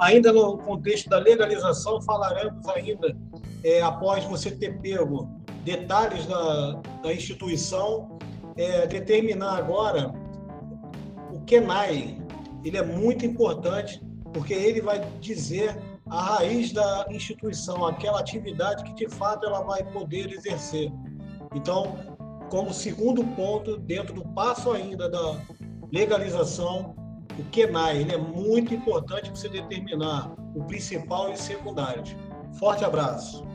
ainda no contexto da legalização, falaremos ainda, é, após você ter pego detalhes da, da instituição, é, determinar agora o KENAI. Ele é muito importante, porque ele vai dizer a raiz da instituição, aquela atividade que de fato ela vai poder exercer. Então, como segundo ponto, dentro do passo ainda da legalização, o KENAI, ele é muito importante você determinar o principal e o secundário. Forte abraço.